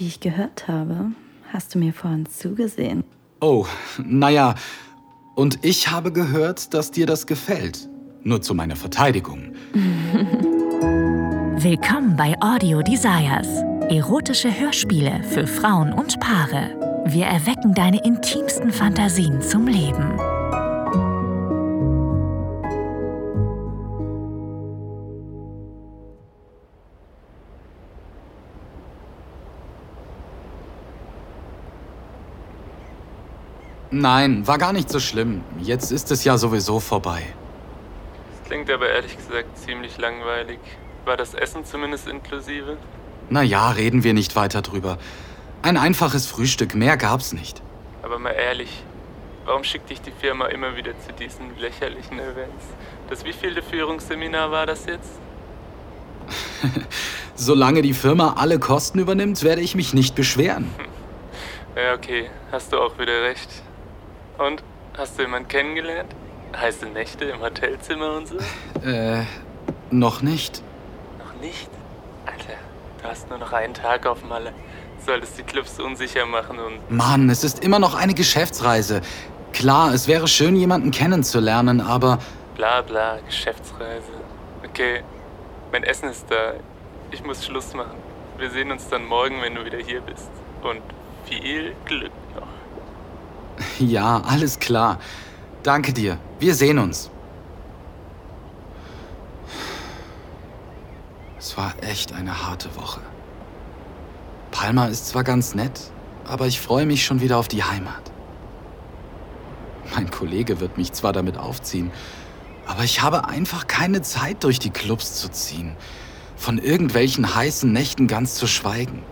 Wie ich gehört habe, hast du mir vorhin zugesehen. Oh, naja. Und ich habe gehört, dass dir das gefällt. Nur zu meiner Verteidigung. Willkommen bei Audio Desires. Erotische Hörspiele für Frauen und Paare. Wir erwecken deine intimsten Fantasien zum Leben. Nein, war gar nicht so schlimm. Jetzt ist es ja sowieso vorbei. Das klingt aber ehrlich gesagt ziemlich langweilig. War das Essen zumindest inklusive? Na ja, reden wir nicht weiter drüber. Ein einfaches Frühstück, mehr gab's nicht. Aber mal ehrlich, warum schickt dich die Firma immer wieder zu diesen lächerlichen Events? Das wievielte Führungsseminar war das jetzt? Solange die Firma alle Kosten übernimmt, werde ich mich nicht beschweren. Ja, okay, hast du auch wieder recht. Und hast du jemanden kennengelernt? Heiße Nächte im Hotelzimmer und so? Äh, noch nicht. Noch nicht? Alter, du hast nur noch einen Tag auf Malle. Solltest die Clubs unsicher machen und. Mann, es ist immer noch eine Geschäftsreise. Klar, es wäre schön, jemanden kennenzulernen, aber. Bla bla, Geschäftsreise. Okay, mein Essen ist da. Ich muss Schluss machen. Wir sehen uns dann morgen, wenn du wieder hier bist. Und viel Glück noch. Ja, alles klar. Danke dir. Wir sehen uns. Es war echt eine harte Woche. Palma ist zwar ganz nett, aber ich freue mich schon wieder auf die Heimat. Mein Kollege wird mich zwar damit aufziehen, aber ich habe einfach keine Zeit, durch die Clubs zu ziehen. Von irgendwelchen heißen Nächten ganz zu schweigen.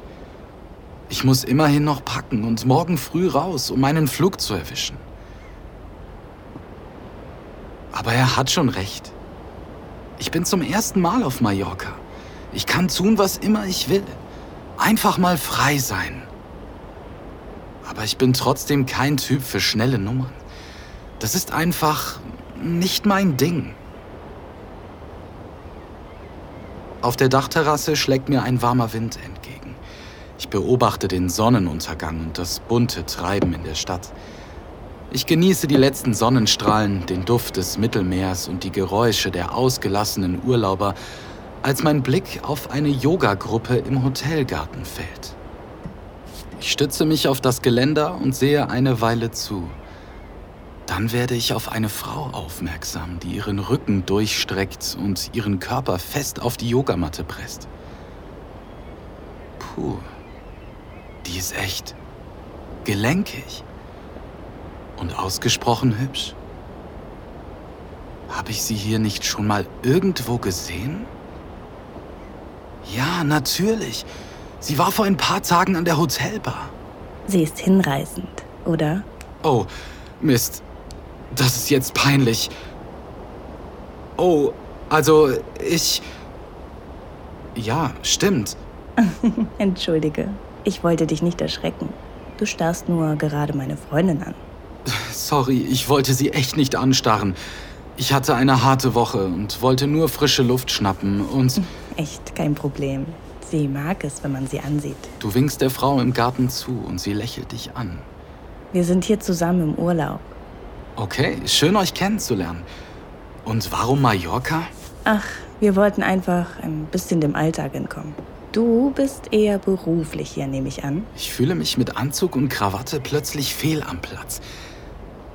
Ich muss immerhin noch packen und morgen früh raus, um meinen Flug zu erwischen. Aber er hat schon recht. Ich bin zum ersten Mal auf Mallorca. Ich kann tun, was immer ich will. Einfach mal frei sein. Aber ich bin trotzdem kein Typ für schnelle Nummern. Das ist einfach nicht mein Ding. Auf der Dachterrasse schlägt mir ein warmer Wind entgegen. Ich beobachte den Sonnenuntergang und das bunte Treiben in der Stadt. Ich genieße die letzten Sonnenstrahlen, den Duft des Mittelmeers und die Geräusche der ausgelassenen Urlauber, als mein Blick auf eine Yogagruppe im Hotelgarten fällt. Ich stütze mich auf das Geländer und sehe eine Weile zu. Dann werde ich auf eine Frau aufmerksam, die ihren Rücken durchstreckt und ihren Körper fest auf die Yogamatte presst. Puh, die ist echt gelenkig und ausgesprochen hübsch. Habe ich sie hier nicht schon mal irgendwo gesehen? Ja, natürlich. Sie war vor ein paar Tagen an der Hotelbar. Sie ist hinreißend, oder? Oh, Mist. Das ist jetzt peinlich. Oh, also ich... Ja, stimmt. Entschuldige, ich wollte dich nicht erschrecken. Du starrst nur gerade meine Freundin an. Sorry, ich wollte sie echt nicht anstarren. Ich hatte eine harte Woche und wollte nur frische Luft schnappen und... Echt kein Problem. Sie mag es, wenn man sie ansieht. Du winkst der Frau im Garten zu und sie lächelt dich an. Wir sind hier zusammen im Urlaub. Okay, schön euch kennenzulernen. Und warum Mallorca? Ach, wir wollten einfach ein bisschen dem Alltag entkommen. Du bist eher beruflich hier, nehme ich an. Ich fühle mich mit Anzug und Krawatte plötzlich fehl am Platz.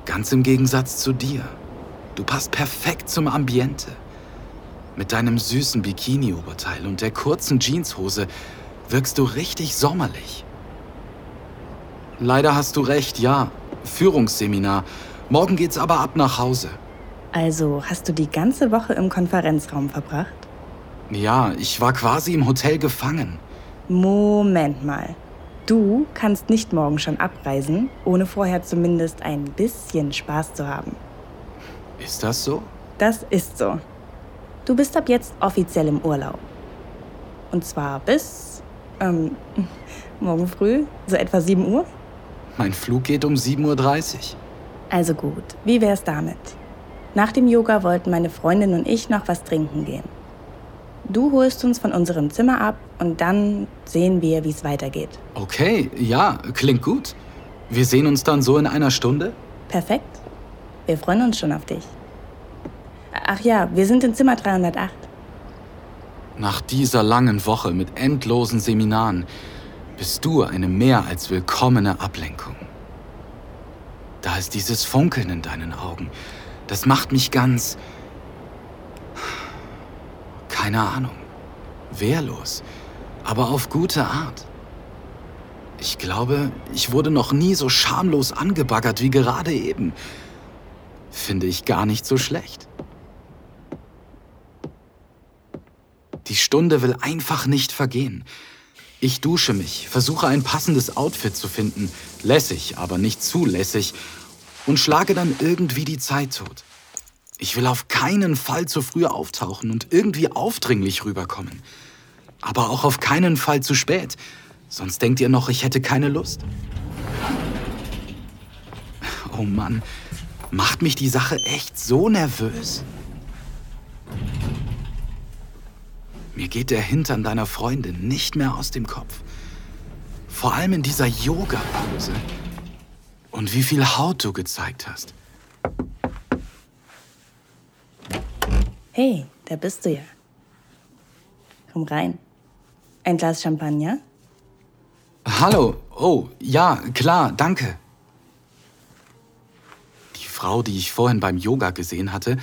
Ganz im Gegensatz zu dir. Du passt perfekt zum Ambiente. Mit deinem süßen Bikini-Oberteil und der kurzen Jeanshose wirkst du richtig sommerlich. Leider hast du recht, ja. Führungsseminar. Morgen geht's aber ab nach Hause. Also hast du die ganze Woche im Konferenzraum verbracht? Ja, ich war quasi im Hotel gefangen. Moment mal. Du kannst nicht morgen schon abreisen, ohne vorher zumindest ein bisschen Spaß zu haben. Ist das so? Das ist so. Du bist ab jetzt offiziell im Urlaub. Und zwar bis ähm, morgen früh, so etwa 7 Uhr. Mein Flug geht um 7.30 Uhr. Also gut, wie wär's damit? Nach dem Yoga wollten meine Freundin und ich noch was trinken gehen. Du holst uns von unserem Zimmer ab und dann sehen wir, wie es weitergeht. Okay, ja, klingt gut. Wir sehen uns dann so in einer Stunde? Perfekt. Wir freuen uns schon auf dich. Ach ja, wir sind in Zimmer 308. Nach dieser langen Woche mit endlosen Seminaren bist du eine mehr als willkommene Ablenkung. Da ist dieses Funkeln in deinen Augen. Das macht mich ganz... keine Ahnung. Wehrlos. Aber auf gute Art. Ich glaube, ich wurde noch nie so schamlos angebaggert wie gerade eben. Finde ich gar nicht so schlecht. Die Stunde will einfach nicht vergehen. Ich dusche mich, versuche ein passendes Outfit zu finden, lässig, aber nicht zu lässig, und schlage dann irgendwie die Zeit tot. Ich will auf keinen Fall zu früh auftauchen und irgendwie aufdringlich rüberkommen. Aber auch auf keinen Fall zu spät, sonst denkt ihr noch, ich hätte keine Lust. Oh Mann, macht mich die Sache echt so nervös? Mir geht der Hintern deiner Freundin nicht mehr aus dem Kopf. Vor allem in dieser Yoga-Pose. Und wie viel Haut du gezeigt hast. Hey, da bist du ja. Komm rein. Ein Glas Champagner? Hallo. Oh, ja, klar, danke. Die Frau, die ich vorhin beim Yoga gesehen hatte,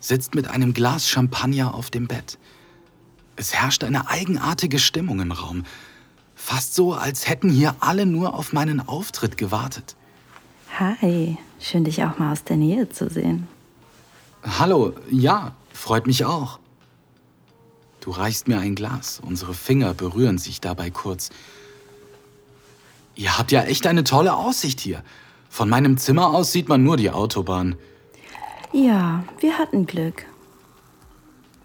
sitzt mit einem Glas Champagner auf dem Bett. Es herrscht eine eigenartige Stimmung im Raum. Fast so, als hätten hier alle nur auf meinen Auftritt gewartet. Hi, schön dich auch mal aus der Nähe zu sehen. Hallo, ja, freut mich auch. Du reichst mir ein Glas, unsere Finger berühren sich dabei kurz. Ihr habt ja echt eine tolle Aussicht hier. Von meinem Zimmer aus sieht man nur die Autobahn. Ja, wir hatten Glück.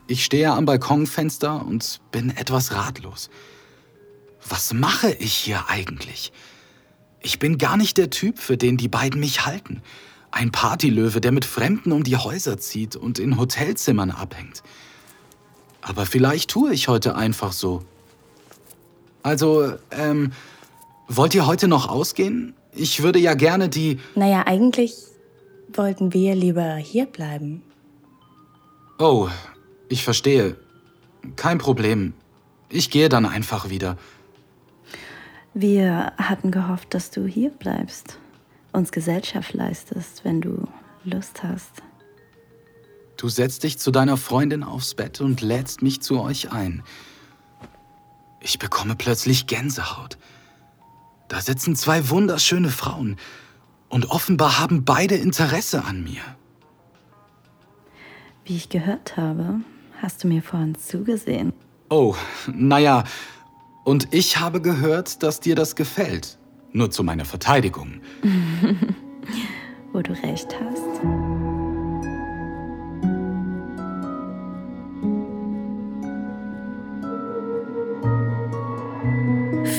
Ich stehe am Balkonfenster und bin etwas ratlos. Was mache ich hier eigentlich? Ich bin gar nicht der Typ, für den die beiden mich halten. Ein Partylöwe, der mit Fremden um die Häuser zieht und in Hotelzimmern abhängt. Aber vielleicht tue ich heute einfach so. Also, ähm, wollt ihr heute noch ausgehen? Ich würde ja gerne die... Naja, eigentlich wollten wir lieber hier bleiben. Oh, ich verstehe. Kein Problem. Ich gehe dann einfach wieder. Wir hatten gehofft, dass du hier bleibst, uns Gesellschaft leistest, wenn du Lust hast. Du setzt dich zu deiner Freundin aufs Bett und lädst mich zu euch ein. Ich bekomme plötzlich Gänsehaut. Da sitzen zwei wunderschöne Frauen und offenbar haben beide Interesse an mir. Wie ich gehört habe, hast du mir vorhin zugesehen. Oh, naja, und ich habe gehört, dass dir das gefällt. Nur zu meiner Verteidigung. Wo du recht hast.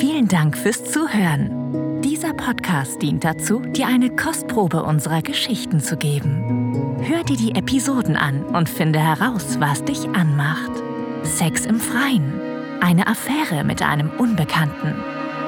Vielen Dank fürs Zuhören. Dieser Podcast dient dazu, dir eine Kostprobe unserer Geschichten zu geben. Hör dir die Episoden an und finde heraus, was dich anmacht. Sex im Freien, eine Affäre mit einem Unbekannten,